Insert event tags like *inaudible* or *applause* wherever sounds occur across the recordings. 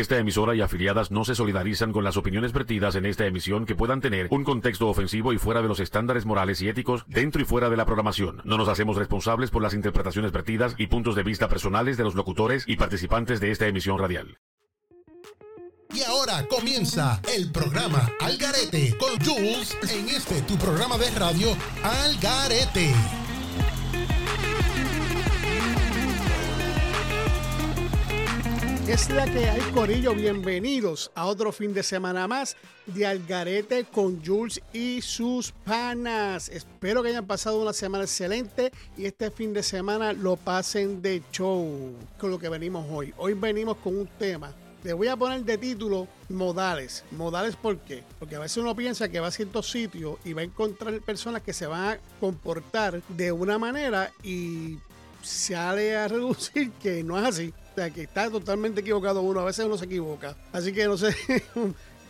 Esta emisora y afiliadas no se solidarizan con las opiniones vertidas en esta emisión que puedan tener un contexto ofensivo y fuera de los estándares morales y éticos dentro y fuera de la programación. No nos hacemos responsables por las interpretaciones vertidas y puntos de vista personales de los locutores y participantes de esta emisión radial. Y ahora comienza el programa Algarete con Jules en este tu programa de radio Algarete. Es la que hay, Corillo. Bienvenidos a otro fin de semana más de Algarete con Jules y sus panas. Espero que hayan pasado una semana excelente y este fin de semana lo pasen de show con lo que venimos hoy. Hoy venimos con un tema. Le voy a poner de título modales. Modales, ¿por qué? Porque a veces uno piensa que va a ciertos sitios y va a encontrar personas que se van a comportar de una manera y sale a reducir que no es así. Que está totalmente equivocado uno. A veces uno se equivoca. Así que no sé. *laughs*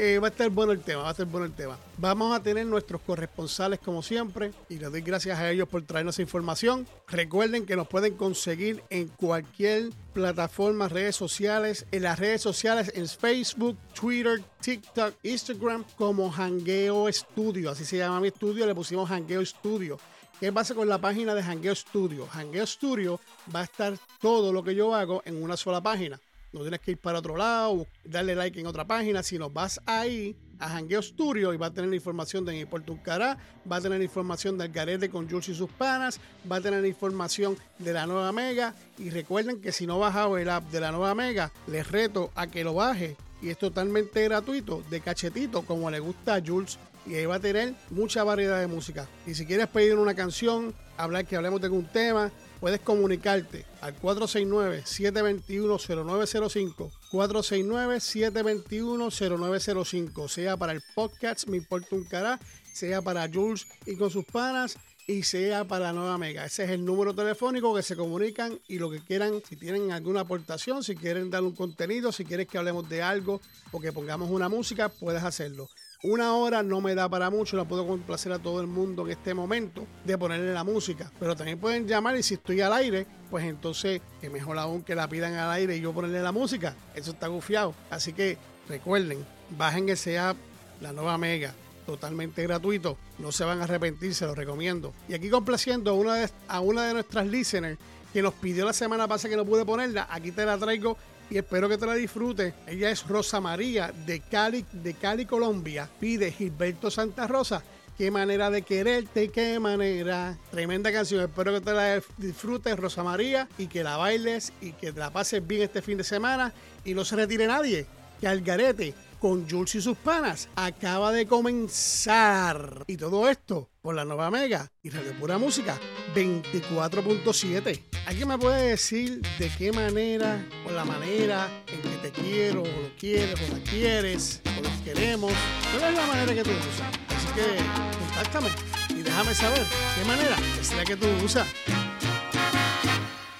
eh, va a estar bueno el tema, va a estar bueno el tema. Vamos a tener nuestros corresponsales como siempre y les doy gracias a ellos por traernos información. Recuerden que nos pueden conseguir en cualquier plataforma, redes sociales, en las redes sociales en Facebook, Twitter, TikTok, Instagram como Hangueo Studio. Así se llama mi estudio, le pusimos Hangueo Studio. ¿Qué pasa con la página de Hangueo Studio? Hangueo Studio va a estar todo lo que yo hago en una sola página. No tienes que ir para otro lado, darle like en otra página, sino vas ahí a Hangueo Studio y va a tener información de Puerto Uncará, va a tener información del Garete con Jules y sus panas, va a tener información de la nueva Mega. Y recuerden que si no bajado el app de la nueva Mega, les reto a que lo baje y es totalmente gratuito, de cachetito, como le gusta a Jules y ahí va a tener mucha variedad de música. Y si quieres pedir una canción, hablar que hablemos de algún tema, puedes comunicarte al 469-721-0905. 469-721-0905. Sea para el podcast Me Importa un Cará, sea para Jules y con sus panas, y sea para Nueva Mega. Ese es el número telefónico que se comunican y lo que quieran, si tienen alguna aportación, si quieren dar un contenido, si quieres que hablemos de algo o que pongamos una música, puedes hacerlo. Una hora no me da para mucho, la puedo complacer a todo el mundo en este momento de ponerle la música. Pero también pueden llamar y si estoy al aire, pues entonces que mejor aún que la pidan al aire y yo ponerle la música. Eso está gufiado. Así que recuerden, bajen ese app, la nueva Mega, totalmente gratuito. No se van a arrepentir, se los recomiendo. Y aquí complaciendo a una de, a una de nuestras listeners que nos pidió la semana pasada que no pude ponerla, aquí te la traigo y espero que te la disfrutes. Ella es Rosa María de Cali, de Cali, Colombia. Pide Gilberto Santa Rosa. Qué manera de quererte, qué manera. Tremenda canción. Espero que te la disfrutes, Rosa María, y que la bailes y que te la pases bien este fin de semana. Y no se retire nadie. Que al garete con Jules y sus panas acaba de comenzar. Y todo esto por la nueva Mega y Radio Pura Música 24.7. ¿Alguien me puede decir de qué manera o la manera en que te quiero o lo quieres o la quieres o los queremos? ¿Cuál es la manera que tú usas? Así que contáctame y déjame saber qué manera es la que tú usas.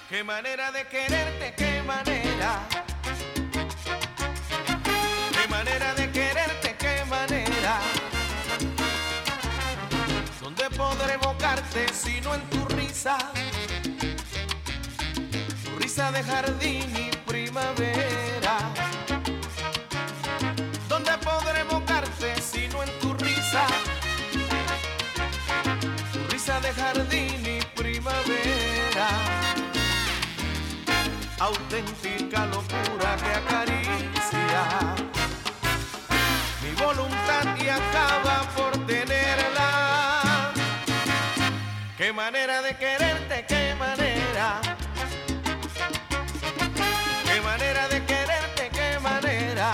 Qué manera de quererte, qué manera. Sino en tu risa? Tu risa de jardín y primavera. ¿Dónde podré evocarte sino en tu risa? Tu risa de jardín y primavera auténtica locura que acaricia mi voluntad y acaba por manera de quererte, qué manera. Qué manera de quererte, qué manera.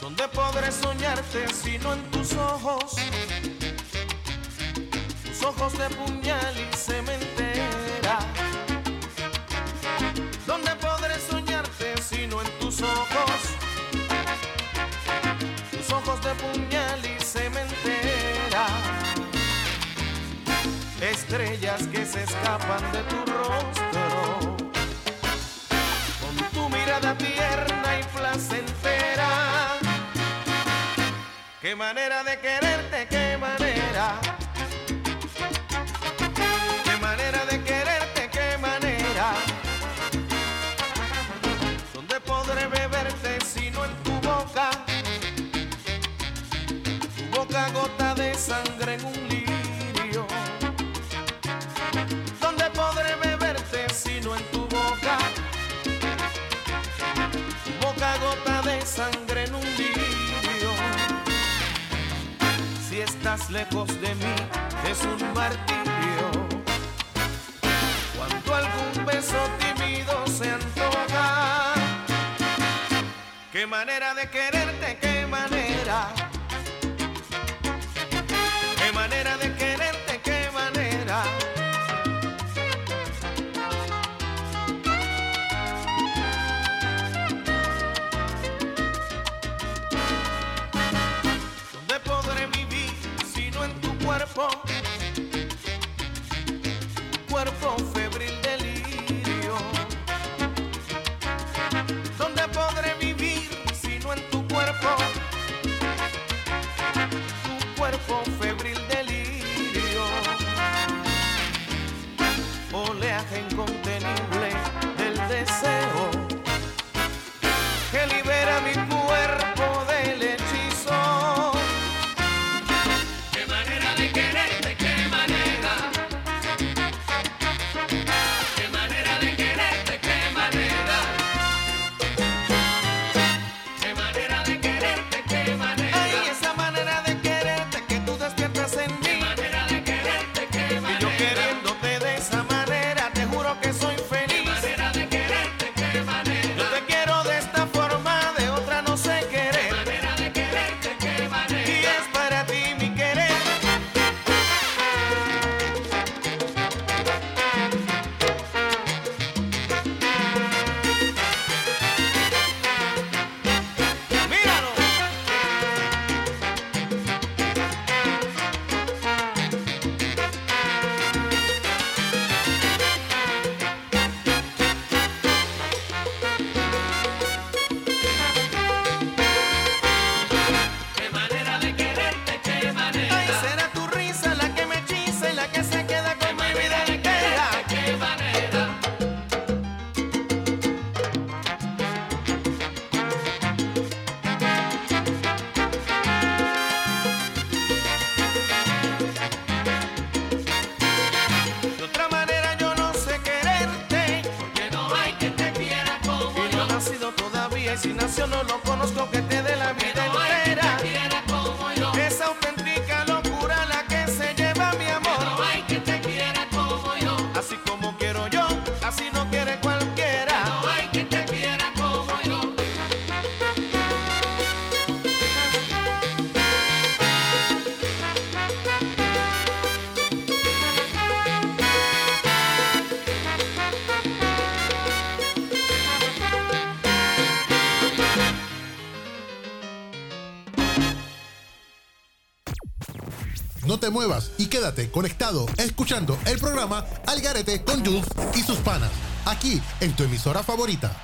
¿Dónde podré soñarte sino en tus ojos? Tus ojos de puñal y cementera. estrellas que se escapan de tu rostro. Con tu mirada tierna y placentera. Qué manera de quererte, qué manera. Qué manera de quererte, qué manera. ¿Dónde podré beberte si no en tu boca? Tu boca gota de sangre lejos de mí es un martirio. Cuando algún beso tímido se antoja. Qué manera de quererte, qué te muevas y quédate conectado escuchando el programa Al Garete con Jules y sus panas, aquí en tu emisora favorita.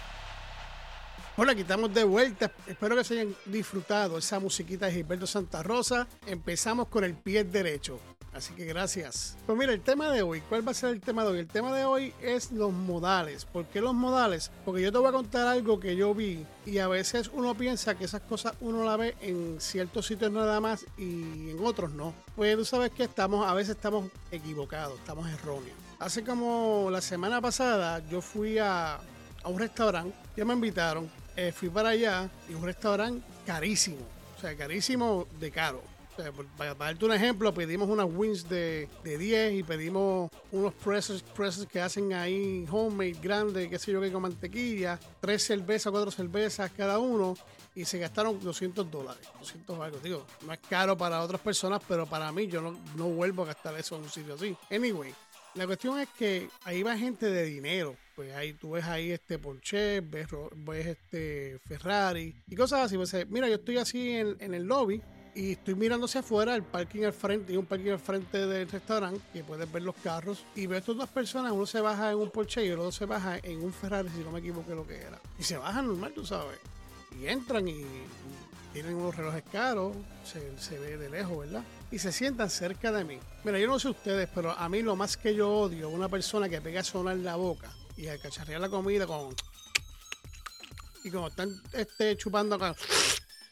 Bueno, aquí estamos de vuelta. Espero que se hayan disfrutado esa musiquita de Gilberto Santa Rosa. Empezamos con el pie derecho. Así que gracias. Pues mira, el tema de hoy, ¿cuál va a ser el tema de hoy? El tema de hoy es los modales. ¿Por qué los modales? Porque yo te voy a contar algo que yo vi y a veces uno piensa que esas cosas uno la ve en ciertos sitios nada más y en otros no. Pues tú sabes que estamos, a veces estamos equivocados, estamos erróneos. Hace como la semana pasada yo fui a, a un restaurante, ya me invitaron, eh, fui para allá y un restaurante carísimo, o sea, carísimo de caro. Por- para, darte un ejemplo, pedimos unas wings de, de 10 y pedimos unos presses, presses que hacen ahí homemade, grandes, qué sé yo, que con mantequilla, tres cervezas, cuatro cervezas cada uno y se gastaron 200 dólares, 200 algo, digo, no es caro para otras personas, pero para mí yo no, no vuelvo a gastar eso en un sitio así. Anyway, la cuestión es que ahí va gente de dinero. Pues ahí tú ves ahí este Porsche, ves, este Ferrari y cosas así. Pues, eh, mira, yo estoy así en el lobby y estoy mirando hacia afuera, el parking al frente, y un parking al frente del restaurante, que puedes ver los carros. Y veo a estas dos personas, uno se baja en un Porsche y el otro se baja en un Ferrari, si no me equivoco lo que era. Y se bajan normal, tú sabes. Y entran y tienen unos relojes caros, se, se ve de lejos, ¿verdad? Y se sientan cerca de mí. Mira, yo no sé ustedes, pero a mí lo más que yo odio es una persona que pega a sonar la boca y a cacharrear la comida con... Y como están este, chupando acá,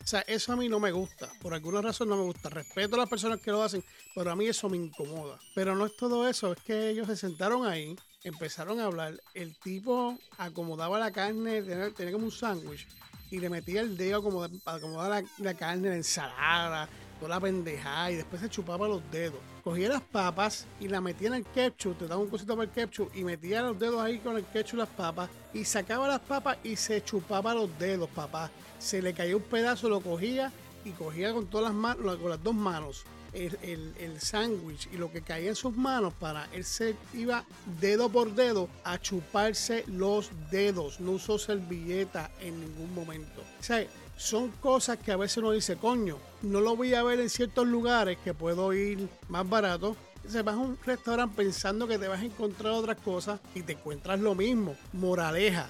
O sea, eso a mí no me gusta. Por alguna razón no me gusta. Respeto a las personas que lo hacen, pero a mí eso me incomoda. Pero no es todo eso, es que ellos se sentaron ahí, empezaron a hablar. El tipo acomodaba la carne, tenía, como un sándwich, y le metía el dedo como para acomodar la, la carne, la ensalada, toda la pendejada, y después se chupaba los dedos. Cogía las papas y la metía en el ketchup, te daba un cosito para el ketchup, y metía los dedos ahí con el ketchup las papas, y sacaba las papas y se chupaba los dedos, papá. Se le caía un pedazo, lo cogía y cogía con todas las manos, con las dos manos el, el, el sándwich y lo que caía en sus manos para él se iba dedo por dedo a chuparse los dedos. No usó servilleta en ningún momento. O sea, son cosas que a veces uno dice, coño, no lo voy a ver en ciertos lugares que puedo ir más barato. Se vas a un restaurante pensando que te vas a encontrar otras cosas y te encuentras lo mismo. Moraleja.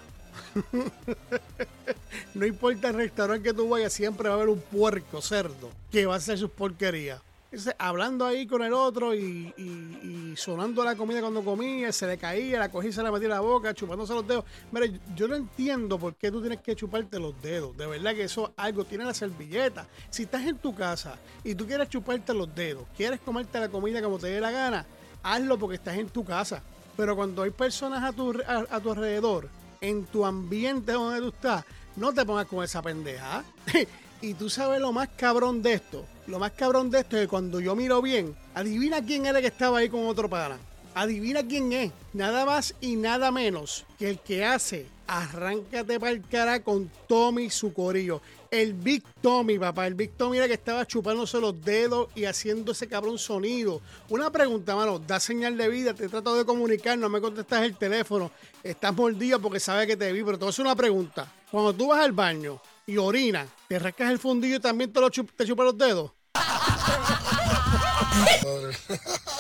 *laughs* no importa el restaurante que tú vayas, siempre va a haber un puerco cerdo que va a hacer sus porquerías. Entonces, hablando ahí con el otro y, sonando la comida cuando comía, se le caía, la cogía y se la metía en la boca, chupándose los dedos. Mira, yo no entiendo por qué tú tienes que chuparte los dedos. De verdad que eso algo tiene la servilleta. Si estás en tu casa y tú quieres chuparte los dedos, quieres comerte la comida como te dé la gana, hazlo porque estás en tu casa. Pero cuando hay personas a tu, a tu alrededor, en tu ambiente donde tú estás, no te pongas con esa pendeja. *laughs* y tú sabes lo más cabrón de esto lo más cabrón de esto es que cuando yo miro bien, adivina quién era que estaba ahí con otro pana. Adivina quién es. Nada más y nada menos que el que hace Arráncate para el cara con Tommy su corillo. El Big Tommy, papá. El Big Tommy era que estaba chupándose los dedos y haciendo ese cabrón sonido. Una pregunta, mano. Da señal de vida. Te trato de comunicar. No me contestas el teléfono. Estás mordido porque sabe que te vi. Pero te voy a hacer una pregunta. Cuando tú vas al baño y orinas, ¿te rascas el fundillo y también te, lo chup te chupas los dedos? *laughs*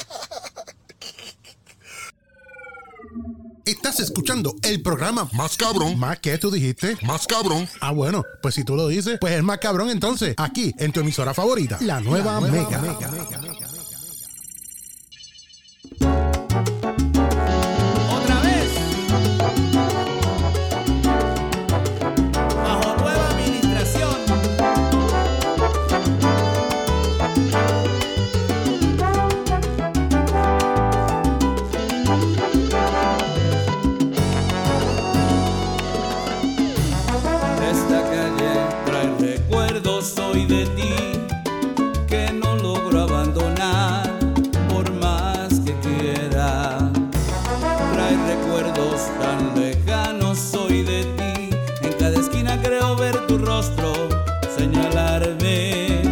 Estás escuchando el programa Más cabrón. ¿Más que tú dijiste? Más cabrón. Ah, bueno, pues si tú lo dices, pues es más cabrón entonces. Aquí, en tu emisora favorita, la nueva, la nueva Mega. Mega, rostro señalarme.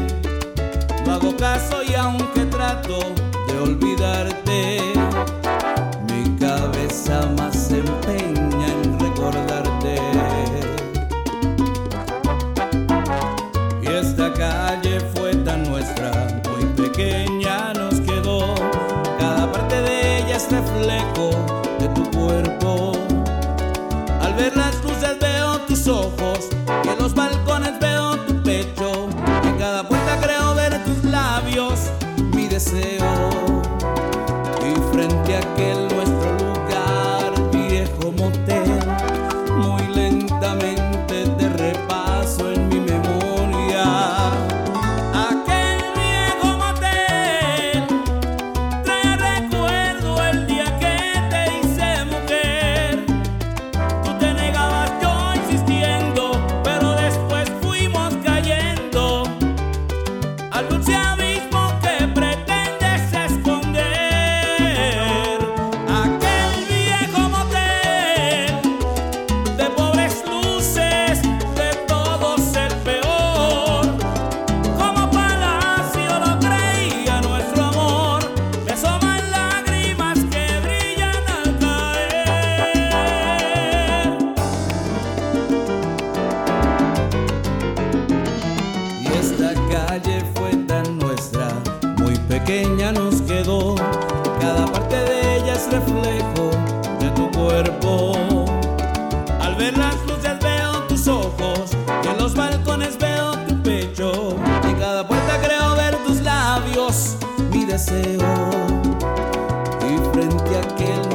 No hago caso y aunque trato de olvidarte, mi cabeza más Y frente a aquel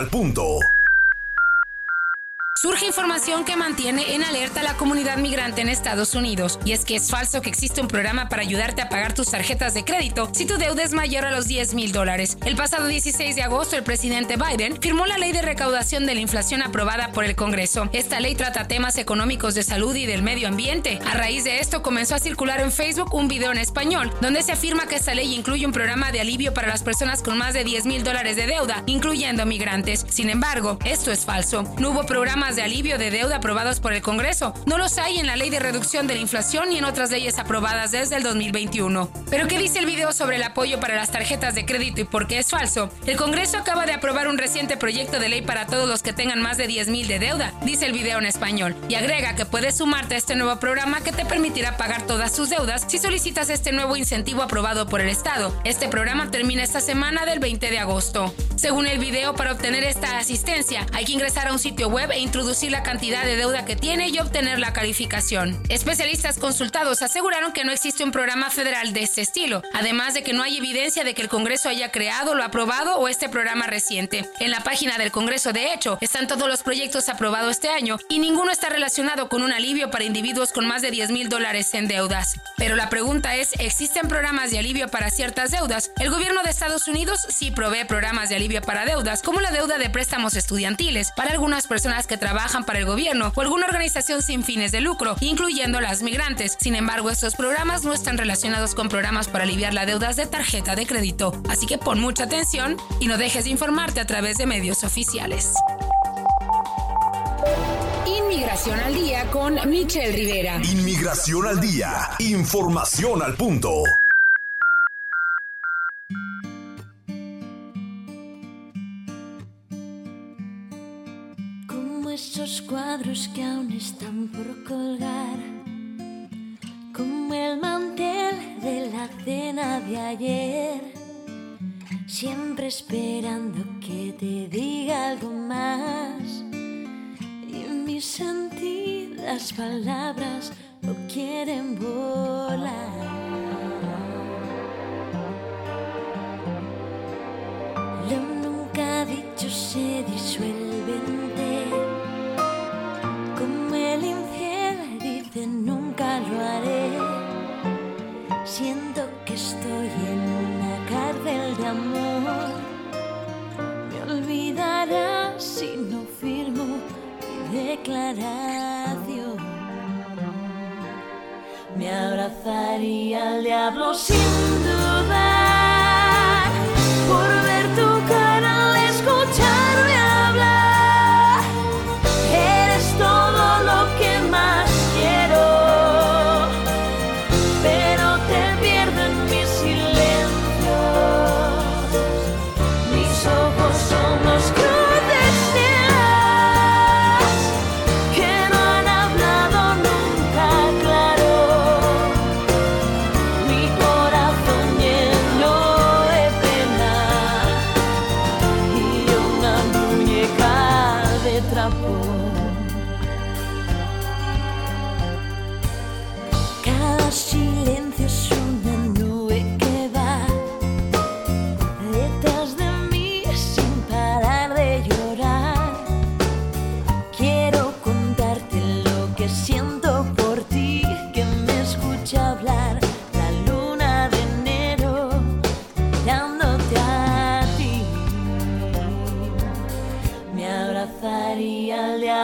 al punto. Surge información que mantiene en alerta a la comunidad migrante en Estados Unidos, y es que es falso que existe un programa para ayudarte a pagar tus tarjetas de crédito si tu deuda es mayor a los 10 mil dólares. El pasado 16 de agosto, el presidente Biden firmó la ley de recaudación de la inflación aprobada por el Congreso. Esta ley trata temas económicos de salud y del medio ambiente. A raíz de esto, comenzó a circular en Facebook un video en español, donde se afirma que esta ley incluye un programa de alivio para las personas con más de 10 mil dólares de deuda, incluyendo migrantes. Sin embargo, esto es falso. No hubo programas de alivio de deuda aprobados por el Congreso. No los hay en la Ley de Reducción de la Inflación y en otras leyes aprobadas desde el 2021. Pero ¿qué dice el video sobre el apoyo para las tarjetas de crédito y por qué es falso? El Congreso acaba de aprobar un reciente proyecto de ley para todos los que tengan más de 10 mil de deuda, dice el video en español, y agrega que puedes sumarte a este nuevo programa que te permitirá pagar todas tus deudas si solicitas este nuevo incentivo aprobado por el Estado. Este programa termina esta semana del 20 de agosto. Según el video, para obtener esta asistencia hay que ingresar a un sitio web e introducir la cantidad de deuda que tiene y obtener la calificación. Especialistas consultados aseguraron que no existe un programa federal de este estilo, además de que no hay evidencia de que el Congreso haya creado, lo aprobado o este programa reciente. En la página del Congreso, de hecho, están todos los proyectos aprobados este año y ninguno está relacionado con un alivio para individuos con más de 10 mil dólares en deudas. Pero la pregunta es, ¿existen programas de alivio para ciertas deudas? El gobierno de Estados Unidos sí provee programas de alivio para deudas, como la deuda de préstamos estudiantiles, para algunas personas que trabajan para el gobierno o alguna organización sin fines de lucro, incluyendo las migrantes. Sin embargo, estos programas no están relacionados con programas para aliviar las deudas de tarjeta de crédito. Así que pon mucha atención y no dejes de informarte a través de medios oficiales. Inmigración al día con Michelle Rivera. Inmigración al día. Información al punto. Cuadros que aún están por colgar. Como el mantel de la cena de ayer. Siempre esperando que te diga algo más. Y mi sentir, las palabras no quieren volar. Lo nunca dicho se disuelve Siento que estoy en una cárcel de amor. Me olvidarás si no firmo mi declaración. Me abrazaría al diablo sin dudar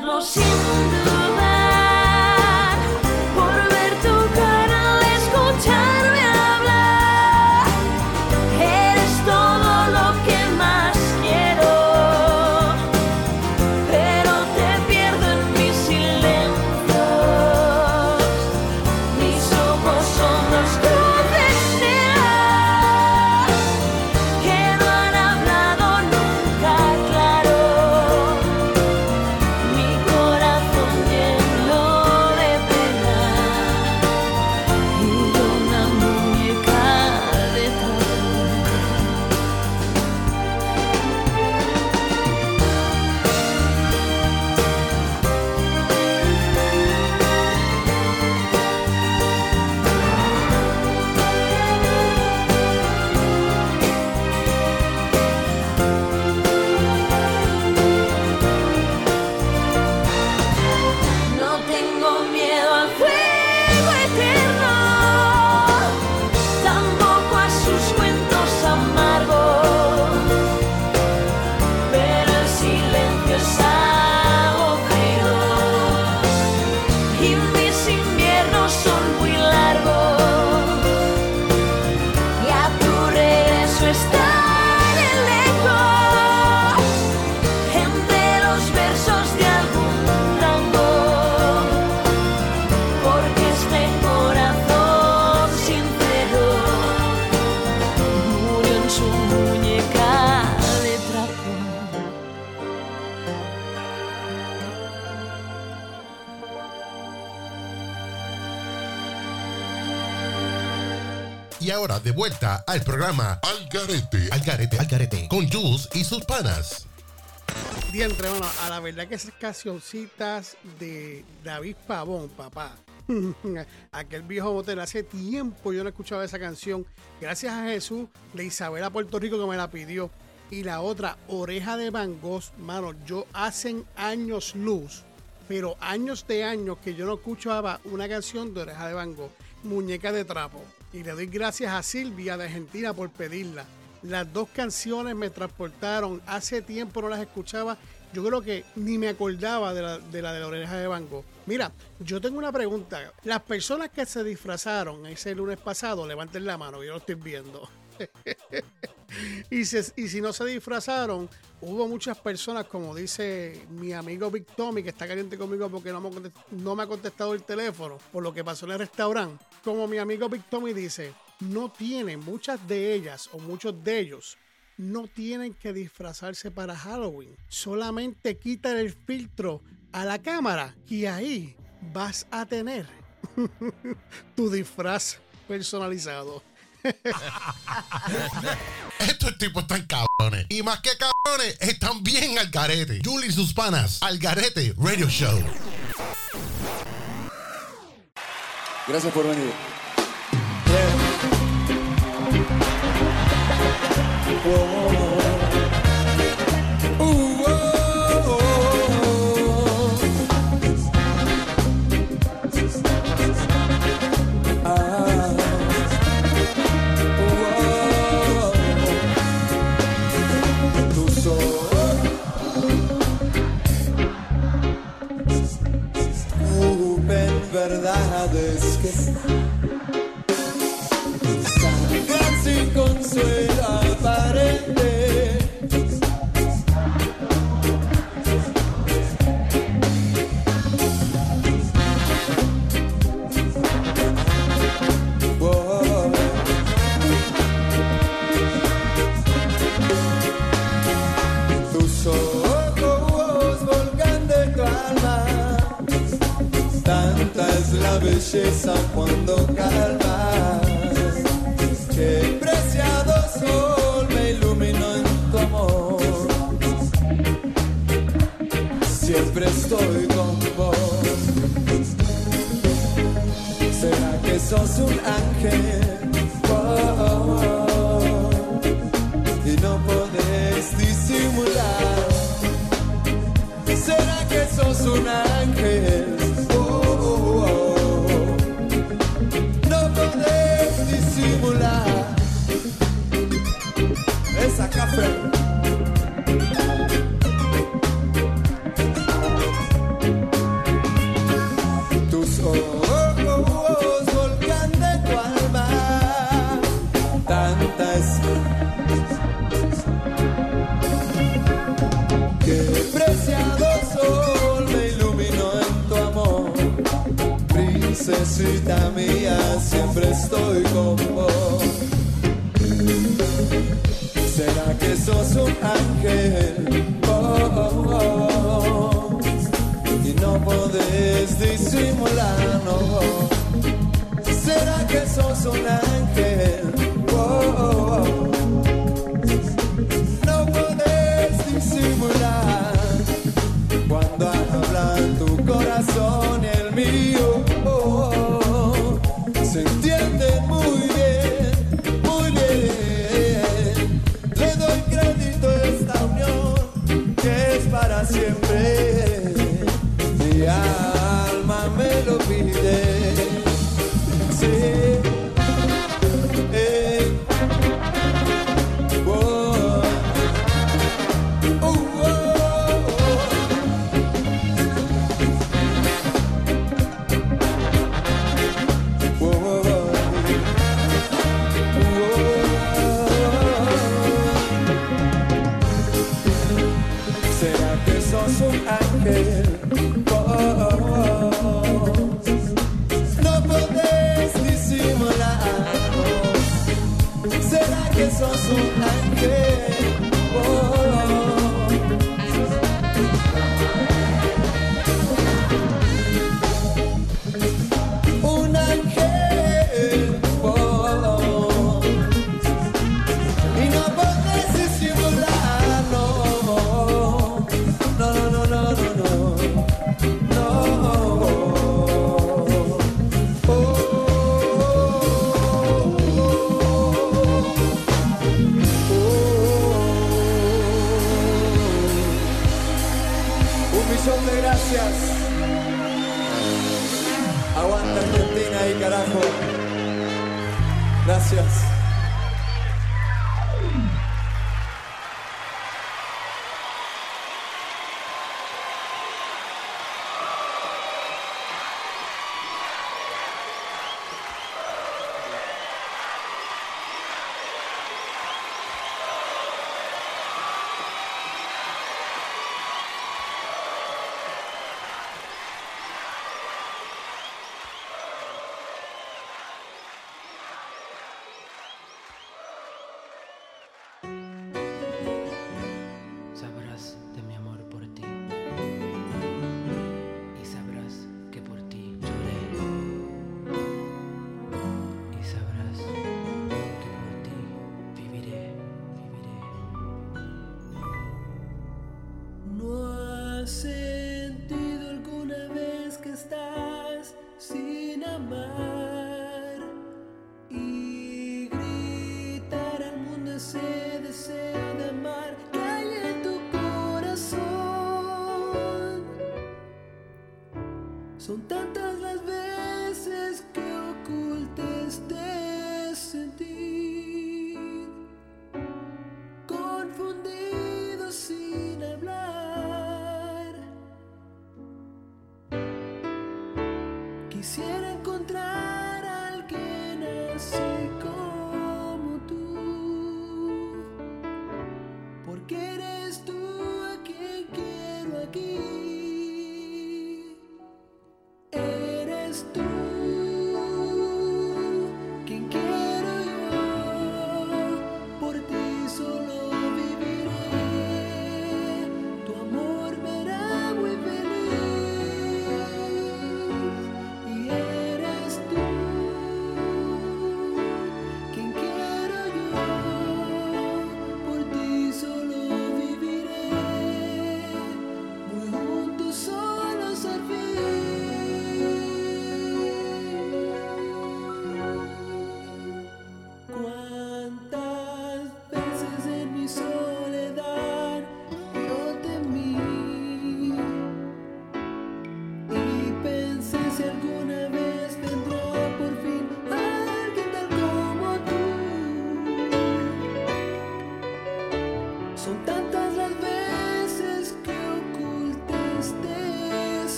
diablo sin de vuelta al programa Al Garete, Al Garete, Al Garete, con Jules y sus panas. Diantre, bueno, a la verdad que esas cancioncitas de David Pavón, papá. *laughs* Aquel viejo motel, hace tiempo yo no escuchaba esa canción. Gracias a Jesús de Isabela Puerto Rico que me la pidió. Y la otra, Oreja de Van Gogh, mano, yo hacen años luz, pero años de años que yo no escuchaba una canción de Oreja de Van Gogh, Muñeca de Trapo. Y le doy gracias a Silvia de Argentina por pedirla. Las dos canciones me transportaron, hace tiempo no las escuchaba, yo creo que ni me acordaba de la de la, de la oreja de Van. Mira, yo tengo una pregunta. Las personas que se disfrazaron ese lunes pasado, levanten la mano, yo lo estoy viendo. *laughs* y, si no se disfrazaron, hubo muchas personas, como dice mi amigo Big Tommy, que está caliente conmigo porque no me, no me ha contestado el teléfono por lo que pasó en el restaurante. Como mi amigo Big Tommy dice, no tienen, muchas de ellas o muchos de ellos, no tienen que disfrazarse para Halloween. Solamente quitan el filtro a la cámara y ahí vas a tener *laughs* tu disfraz personalizado. *laughs* Estos tipos están cabrones. Y más que cabrones, están bien al garete. Julie y sus panas, al garete Radio Show. Gracias por venir. Tus la belleza cuando calmas. Qué preciado sol me iluminó en tu amor. Siempre estoy con vos. ¿Será que sos un ángel? Princesita mía, siempre estoy con vos. ¿Será que sos un ángel? Oh, oh, oh. Y no podés disimular, no. ¿Será que sos un ángel? Son tantas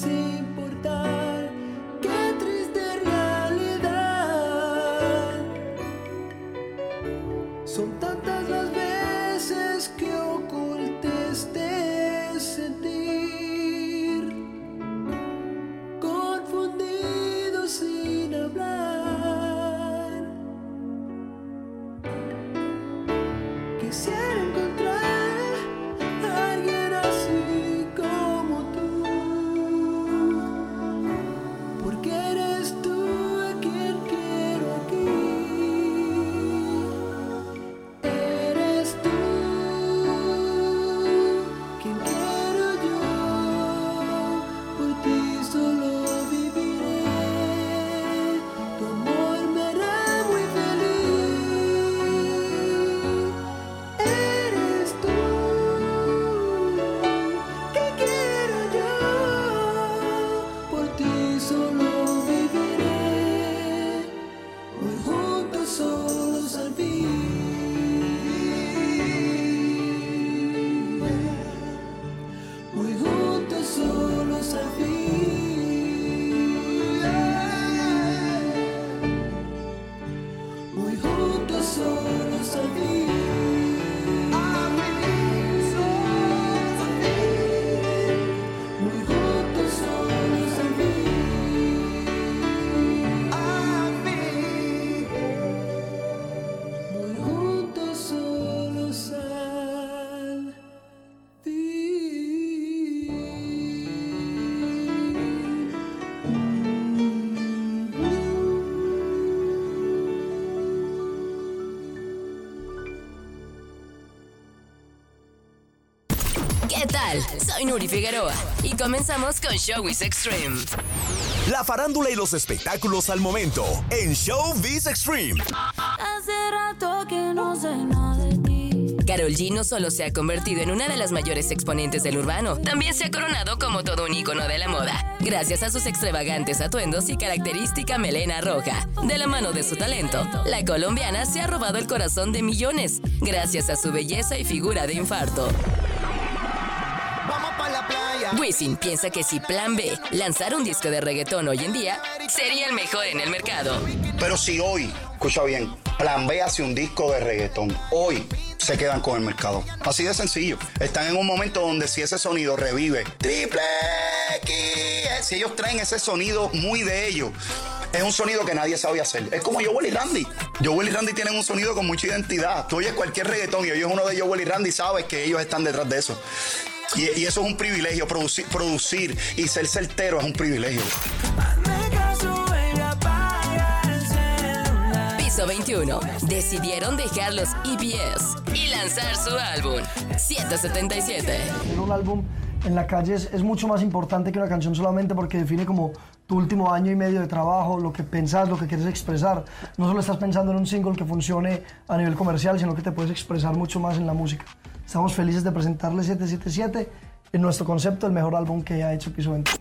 see tal? Soy Nuri Figueroa y comenzamos con Showbiz Extreme. La farándula y los espectáculos al momento en Showbiz Extreme. Hace rato que no sé nada de ti. Carol G no solo se ha convertido en una de las mayores exponentes del urbano, también se ha coronado como todo un ícono de la moda, gracias a sus extravagantes atuendos y característica melena roja. De la mano de su talento, la colombiana se ha robado el corazón de millones, gracias a su belleza y figura de infarto. Wisin piensa que si Plan B lanzara un disco de reggaetón hoy en día, sería el mejor en el mercado. Pero si hoy, escucha bien, Plan B hace un disco de reggaetón, hoy se quedan con el mercado. Así de sencillo. Están en un momento donde si ese sonido revive, triple X, si ellos traen ese sonido muy de ellos. Es un sonido que nadie sabe hacer. Es como Joel y Randy. Joel y Randy tienen un sonido con mucha identidad. Tú oyes cualquier reggaetón y oyes uno de Joel y Randy, sabes que ellos están detrás de eso. Y, y eso es un privilegio. Producir, producir y ser certero es un privilegio. Piso 21. Decidieron dejar los EBS y lanzar su álbum 177. Un álbum en la calle es, es mucho más importante que una canción solamente porque define como tu último año y medio de trabajo, lo que pensás, lo que quieres expresar. No solo estás pensando en un single que funcione a nivel comercial, sino que te puedes expresar mucho más en la música. Estamos felices de presentarle 777 en nuestro concepto, el mejor álbum que ha hecho Piso 20.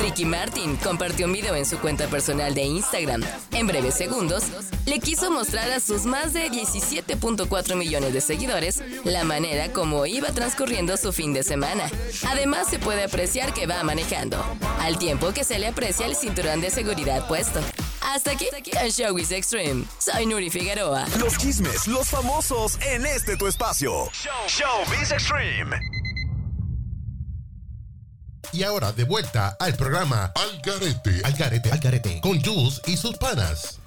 Ricky Martin compartió un video en su cuenta personal de Instagram. En breves segundos, le quiso mostrar a sus más de 17.4 millones de seguidores la manera como iba transcurriendo su fin de semana. Además, se puede apreciar que va manejando, al tiempo que se le aprecia el cinturón de seguridad puesto. Hasta aquí, el Show is Extreme. Soy Nuri Figueroa. Los chismes, los famosos en este tu espacio. Showbiz Extreme. Y ahora de vuelta al programa Al Garete, Al Garete, Al Garete, con Jules y sus panas.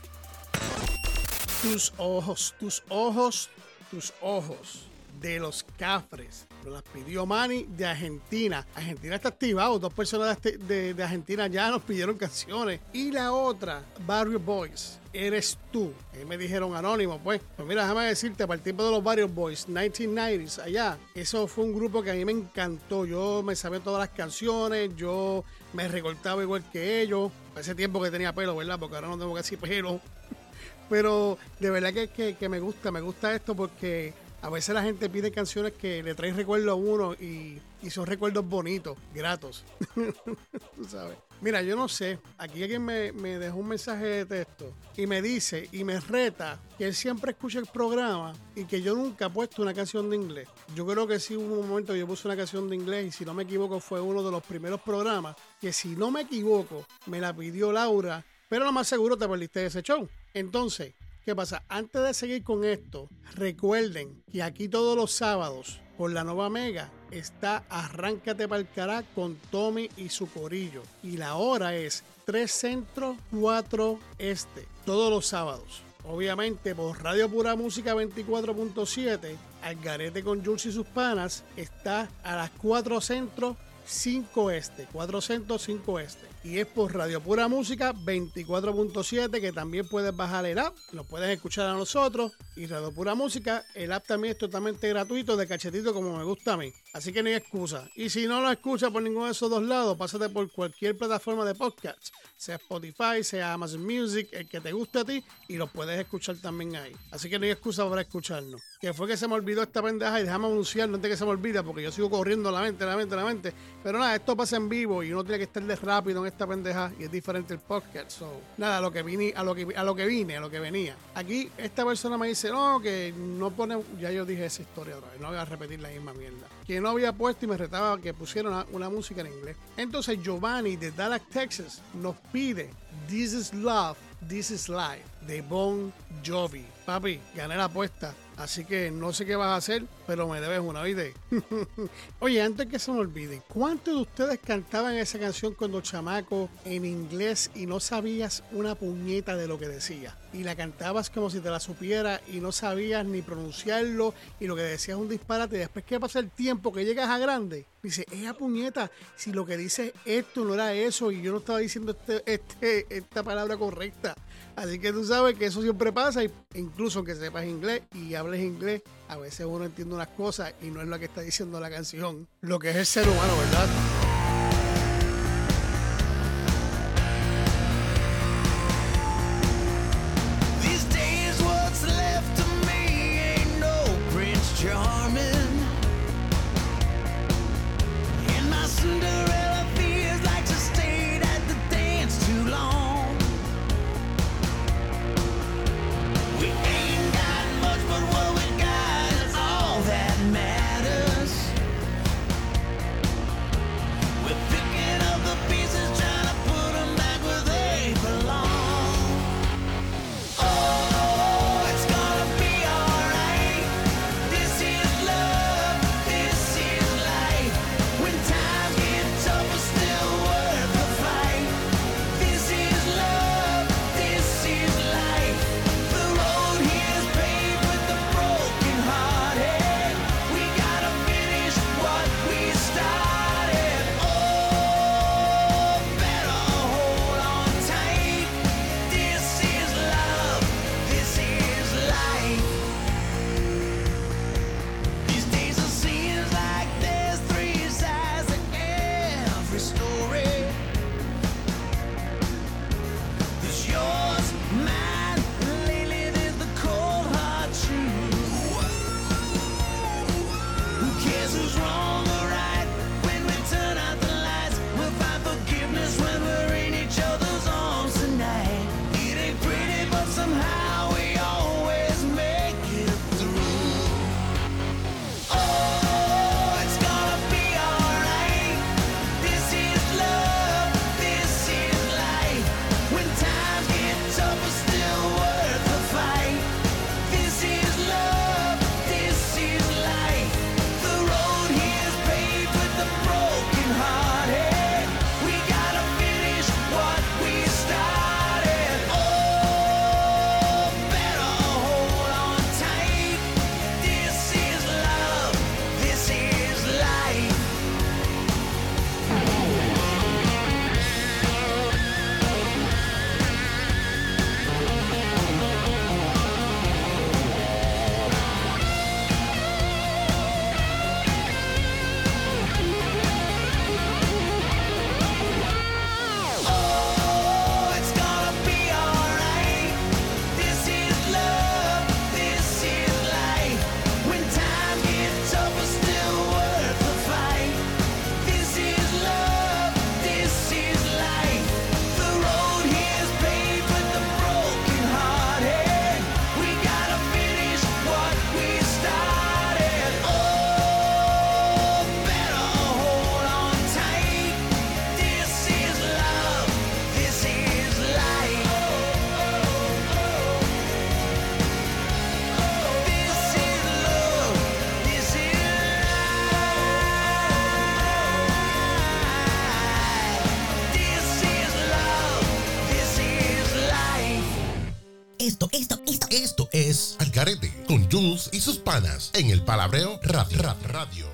Tus ojos, tus ojos, tus ojos de los Cafres. Las pidió Manny de Argentina. Argentina está activado. Dos personas de, de- de Argentina ya nos pidieron canciones. Y la otra, Barrio Boys. Eres tú. Ahí me dijeron anónimo, pues. Pues mira, déjame decirte, para el tiempo de los Barrio Boys, 1990s, allá, eso fue un grupo que a mí me encantó. Yo me sabía todas las canciones, yo me recortaba igual que ellos. Ese tiempo que tenía pelo, ¿verdad? Porque ahora no tengo casi pelo. *laughs* Pero de verdad que- que me gusta, me gusta esto porque a veces la gente pide canciones que le traen recuerdo a uno y, y son recuerdos bonitos, gratos. *laughs* Tú sabes. Mira, yo no sé, aquí alguien me, me dejó un mensaje de texto y me dice y me reta que él siempre escucha el programa y que yo nunca he puesto una canción de inglés. Yo creo que sí hubo un momento que yo puse una canción de inglés y si no me equivoco fue uno de los primeros programas que si no me equivoco me la pidió Laura, pero lo más seguro te perdiste ese show. Entonces, ¿Qué pasa? Antes de seguir con esto, recuerden que aquí todos los sábados, por la nueva Mega, está Arráncate para el Cará con Tommy y su corillo. Y la hora es 3 Centro, 4 Este, todos los sábados. Obviamente por Radio Pura Música 24.7, Algarete con Jules y sus panas está a las 4 Centro, 5 Este, 4 Centro, 5 Este. Y es por Radio Pura Música 24.7 que también puedes bajar el app, lo puedes escuchar a nosotros. Y Radio Pura Música, el app también es totalmente gratuito, de cachetito como me gusta a mí. Así que no hay excusa. Y si no lo escuchas por ninguno de esos dos lados, pásate por cualquier plataforma de podcast, sea Spotify, sea Amazon Music, el que te guste a ti, y lo puedes escuchar también ahí. Así que no hay excusa para escucharnos. Que fue que se me olvidó esta pendeja y déjame anunciarlo antes que se me olvide, porque yo sigo corriendo la mente, la mente, la mente. Pero nada, esto pasa en vivo y uno tiene que estar de rápido en esta pendeja y es diferente el podcast. So, nada, a lo que vine, a lo que a lo que vine, a lo que venía. Aquí esta persona me dice, no, que no pone, ya yo dije esa historia otra vez, no voy a repetir la misma mierda. Que no había puesto y me retaba que pusiera una, una música en inglés. Entonces Giovanni de Dallas, Texas, nos pide This is Love, This is Life de Bon Jovi. Papi, gané la apuesta. Así que no sé qué vas a hacer, pero me debes una, ¿viste? *laughs* Oye, antes que se me olvide, ¿cuántos de ustedes cantaban esa canción cuando chamaco en inglés y no sabías una puñeta de lo que decía? Y la cantabas como si te la supiera y no sabías ni pronunciarlo y lo que decías es un disparate. Y después que pasa el tiempo que llegas a grande, dice, esa puñeta, si lo que dice esto no era eso y yo no estaba diciendo este, este, esta palabra correcta. Así que tú sabes que eso siempre pasa, y incluso que sepas inglés y hables inglés, a veces uno entiende unas cosas y no es lo que está diciendo la canción, lo que es el ser humano, ¿verdad? Jules y sus panas en el Palabreo Radio. Ra- Radio.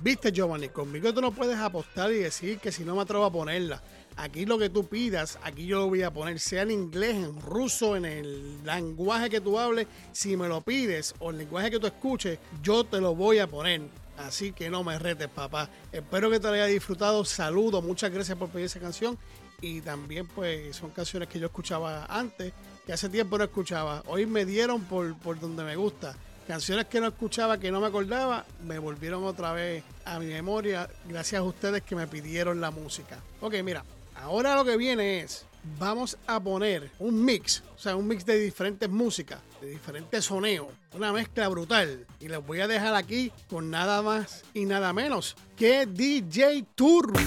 Viste, Giovanni, conmigo tú no puedes apostar y decir que si no me atrevo a ponerla. Aquí lo que tú pidas, aquí yo lo voy a poner, sea en inglés, en ruso, en el lenguaje que tú hables. Si me lo pides o el lenguaje que tú escuches, yo te lo voy a poner. Así que no me retes, papá. Espero que te lo haya disfrutado. Saludos, muchas gracias por pedir esa canción. Y también, pues, son canciones que yo escuchaba antes, que hace tiempo no escuchaba. Hoy me dieron por, por donde me gusta. Canciones que no escuchaba, que no me acordaba, me volvieron otra vez a mi memoria gracias a ustedes que me pidieron la música. Ok, mira, ahora lo que viene es, vamos a poner un mix, o sea, un mix de diferentes músicas, de diferentes soneos, una mezcla brutal. Y les voy a dejar aquí con nada más y nada menos que DJ Turbo.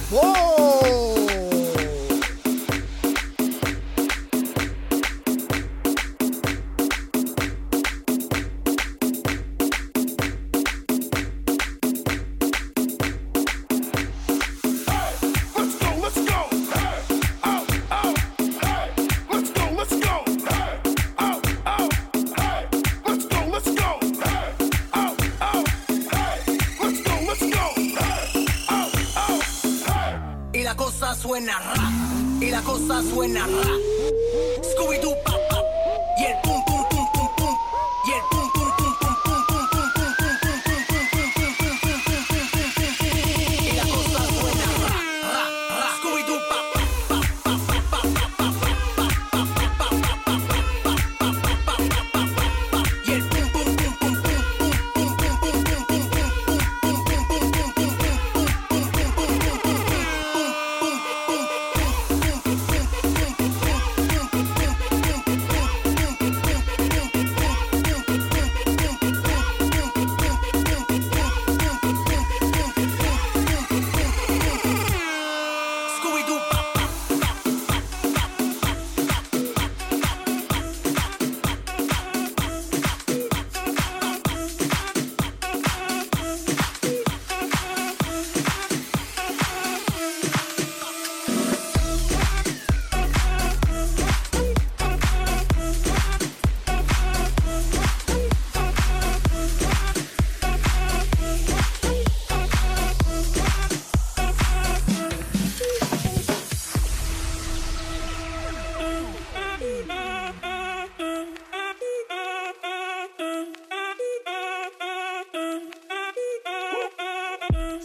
Cosa suena ra.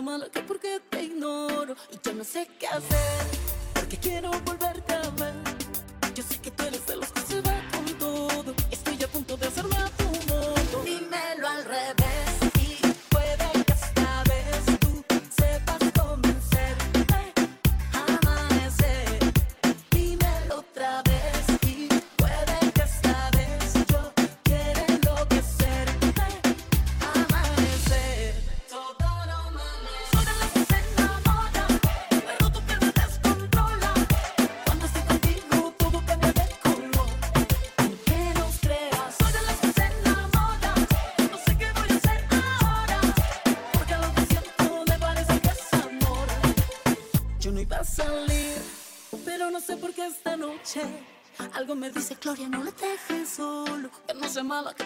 mala que porque te ignoro y yo no sé qué hacer. Dice Gloria, no le dejes solo, que no se mala, que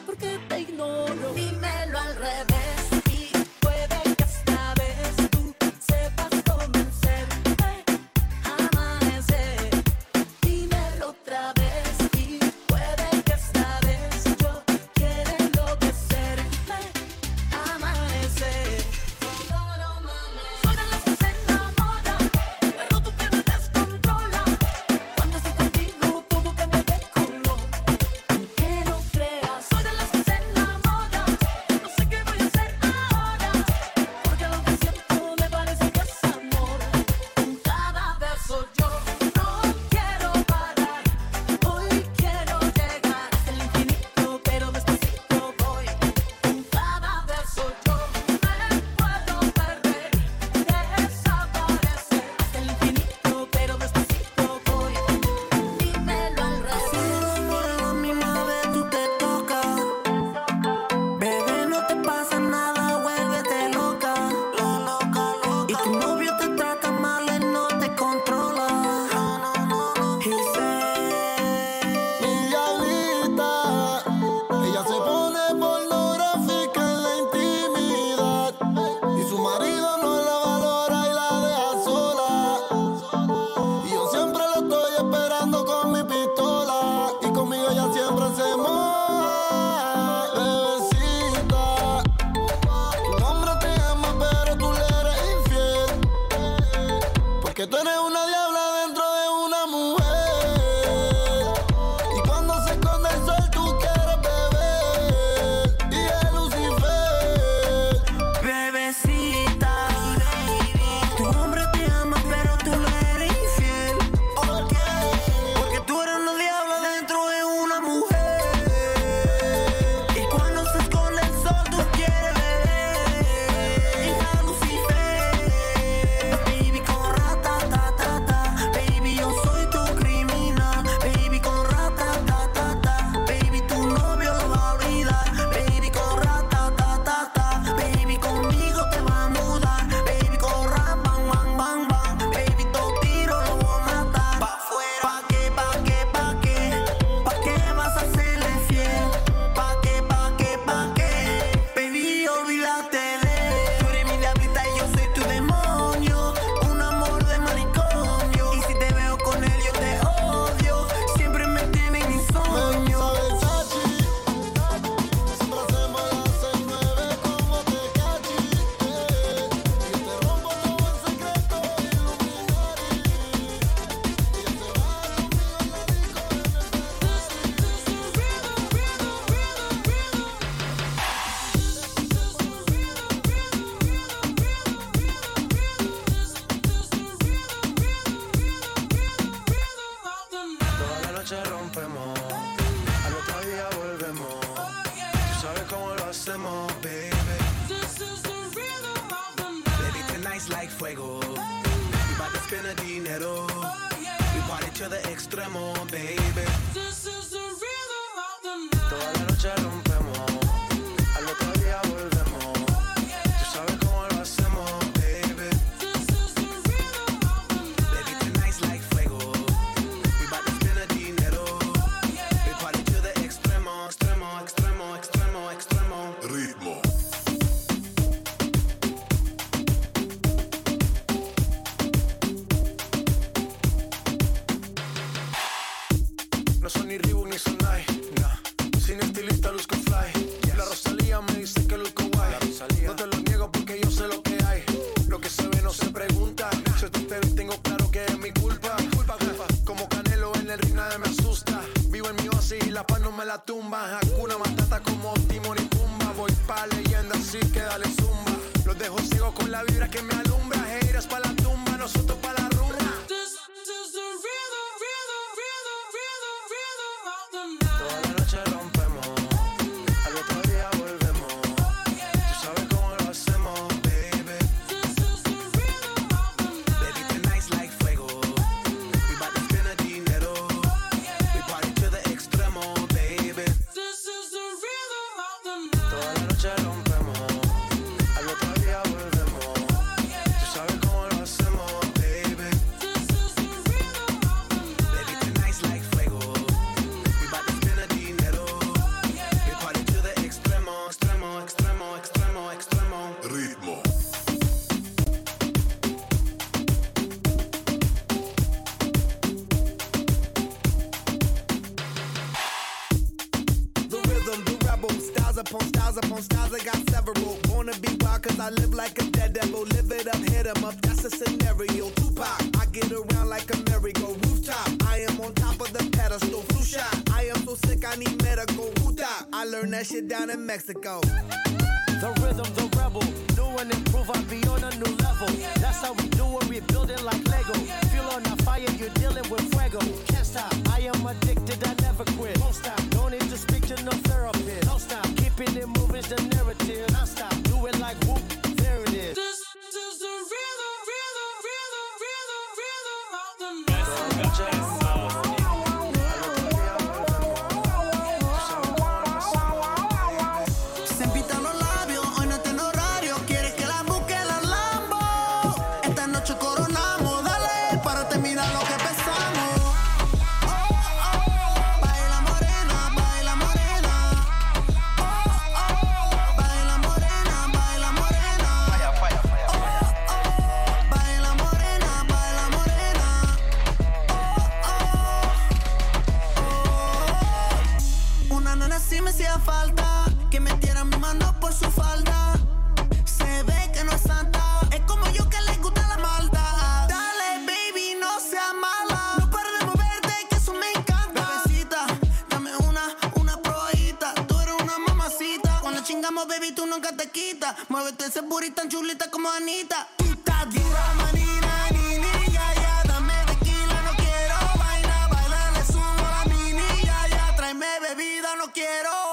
baby, tú nunca te quitas. Muévete ese booty tan chulita como Anita. Tú estás dura, manina, ni, ni, ya. Dame tequila, no quiero vaina. Bailale, sumo la mini, ya, ya. Tráeme bebida, no quiero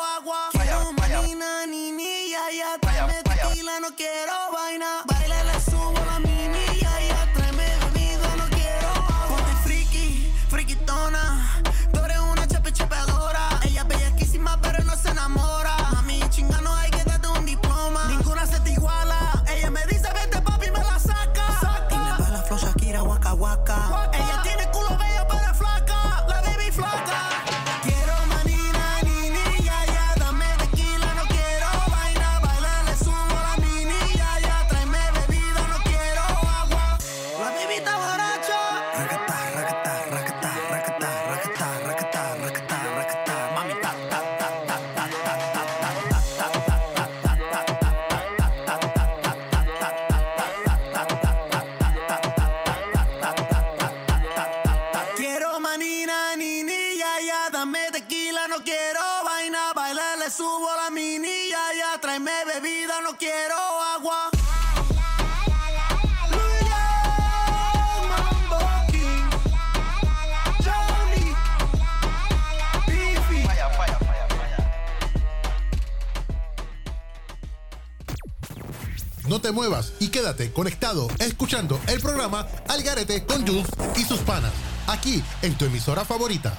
Te muevas y quédate conectado escuchando el programa Al Garete con Jules y sus panas, aquí en tu emisora favorita.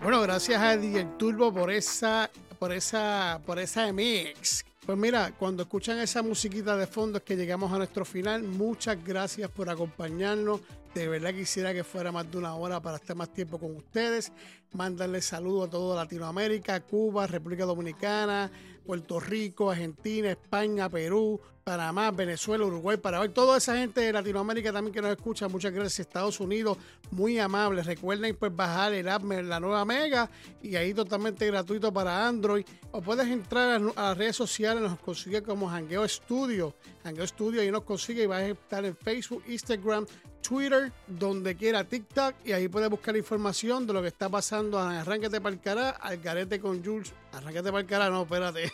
Bueno, gracias a DJ Turbo por esa, por esa, por esa mix. Pues mira, cuando escuchan esa musiquita de fondo es que llegamos a nuestro final. Muchas gracias por acompañarnos. De verdad quisiera que fuera más de una hora para estar más tiempo con ustedes. Mandarles saludos a toda Latinoamérica, Cuba, República Dominicana, Puerto Rico, Argentina, España, Perú, Panamá, Venezuela, Uruguay, Paraguay, toda esa gente de Latinoamérica también que nos escucha, muchas gracias. Estados Unidos, muy amables. Recuerden pues bajar el app, la nueva Mega, y ahí totalmente gratuito para Android. O puedes entrar a, las redes sociales, nos consigue como Hangueo Studio. Hangueo Studio, ahí nos consigue y vas a estar en Facebook, Instagram, Twitter, donde quiera, TikTok, y ahí puedes buscar información de lo que está pasando en Arránquete para el Cará, al garete con Jules. Arránquete para el Cará, no, espérate.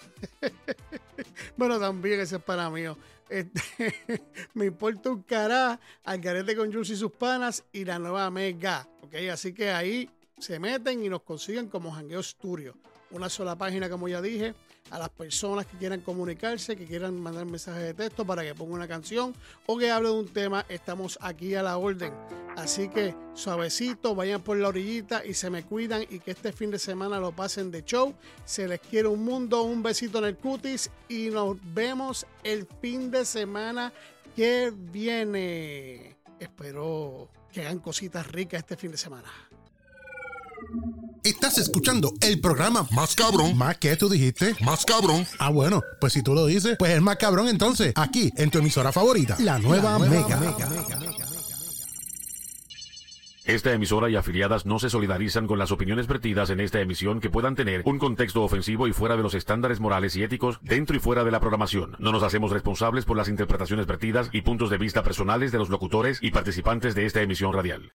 *laughs* bueno, también ese es para mí. Este, *laughs* me importa un cará, al garete con Jules y sus panas y la nueva Mega. ¿ok? Así que ahí se meten y nos consiguen como Jangueo Studio. Una sola página, como ya dije, a las personas que quieran comunicarse, que quieran mandar mensajes de texto para que ponga una canción o que hable de un tema, estamos aquí a la orden. Así que suavecito, vayan por la orillita y se me cuidan y que este fin de semana lo pasen de show. Se les quiere un mundo, un besito en el cutis y nos vemos el fin de semana que viene. Espero que hagan cositas ricas este fin de semana. Estás escuchando el programa más cabrón. ¿Más qué tú dijiste? Más cabrón. Ah, bueno, pues si tú lo dices, pues es más cabrón entonces. Aquí, en tu emisora favorita, la nueva, Mega. Esta emisora y afiliadas no se solidarizan con las opiniones vertidas en esta emisión que puedan tener un contexto ofensivo y fuera de los estándares morales y éticos dentro y fuera de la programación. No nos hacemos responsables por las interpretaciones vertidas y puntos de vista personales de los locutores y participantes de esta emisión radial.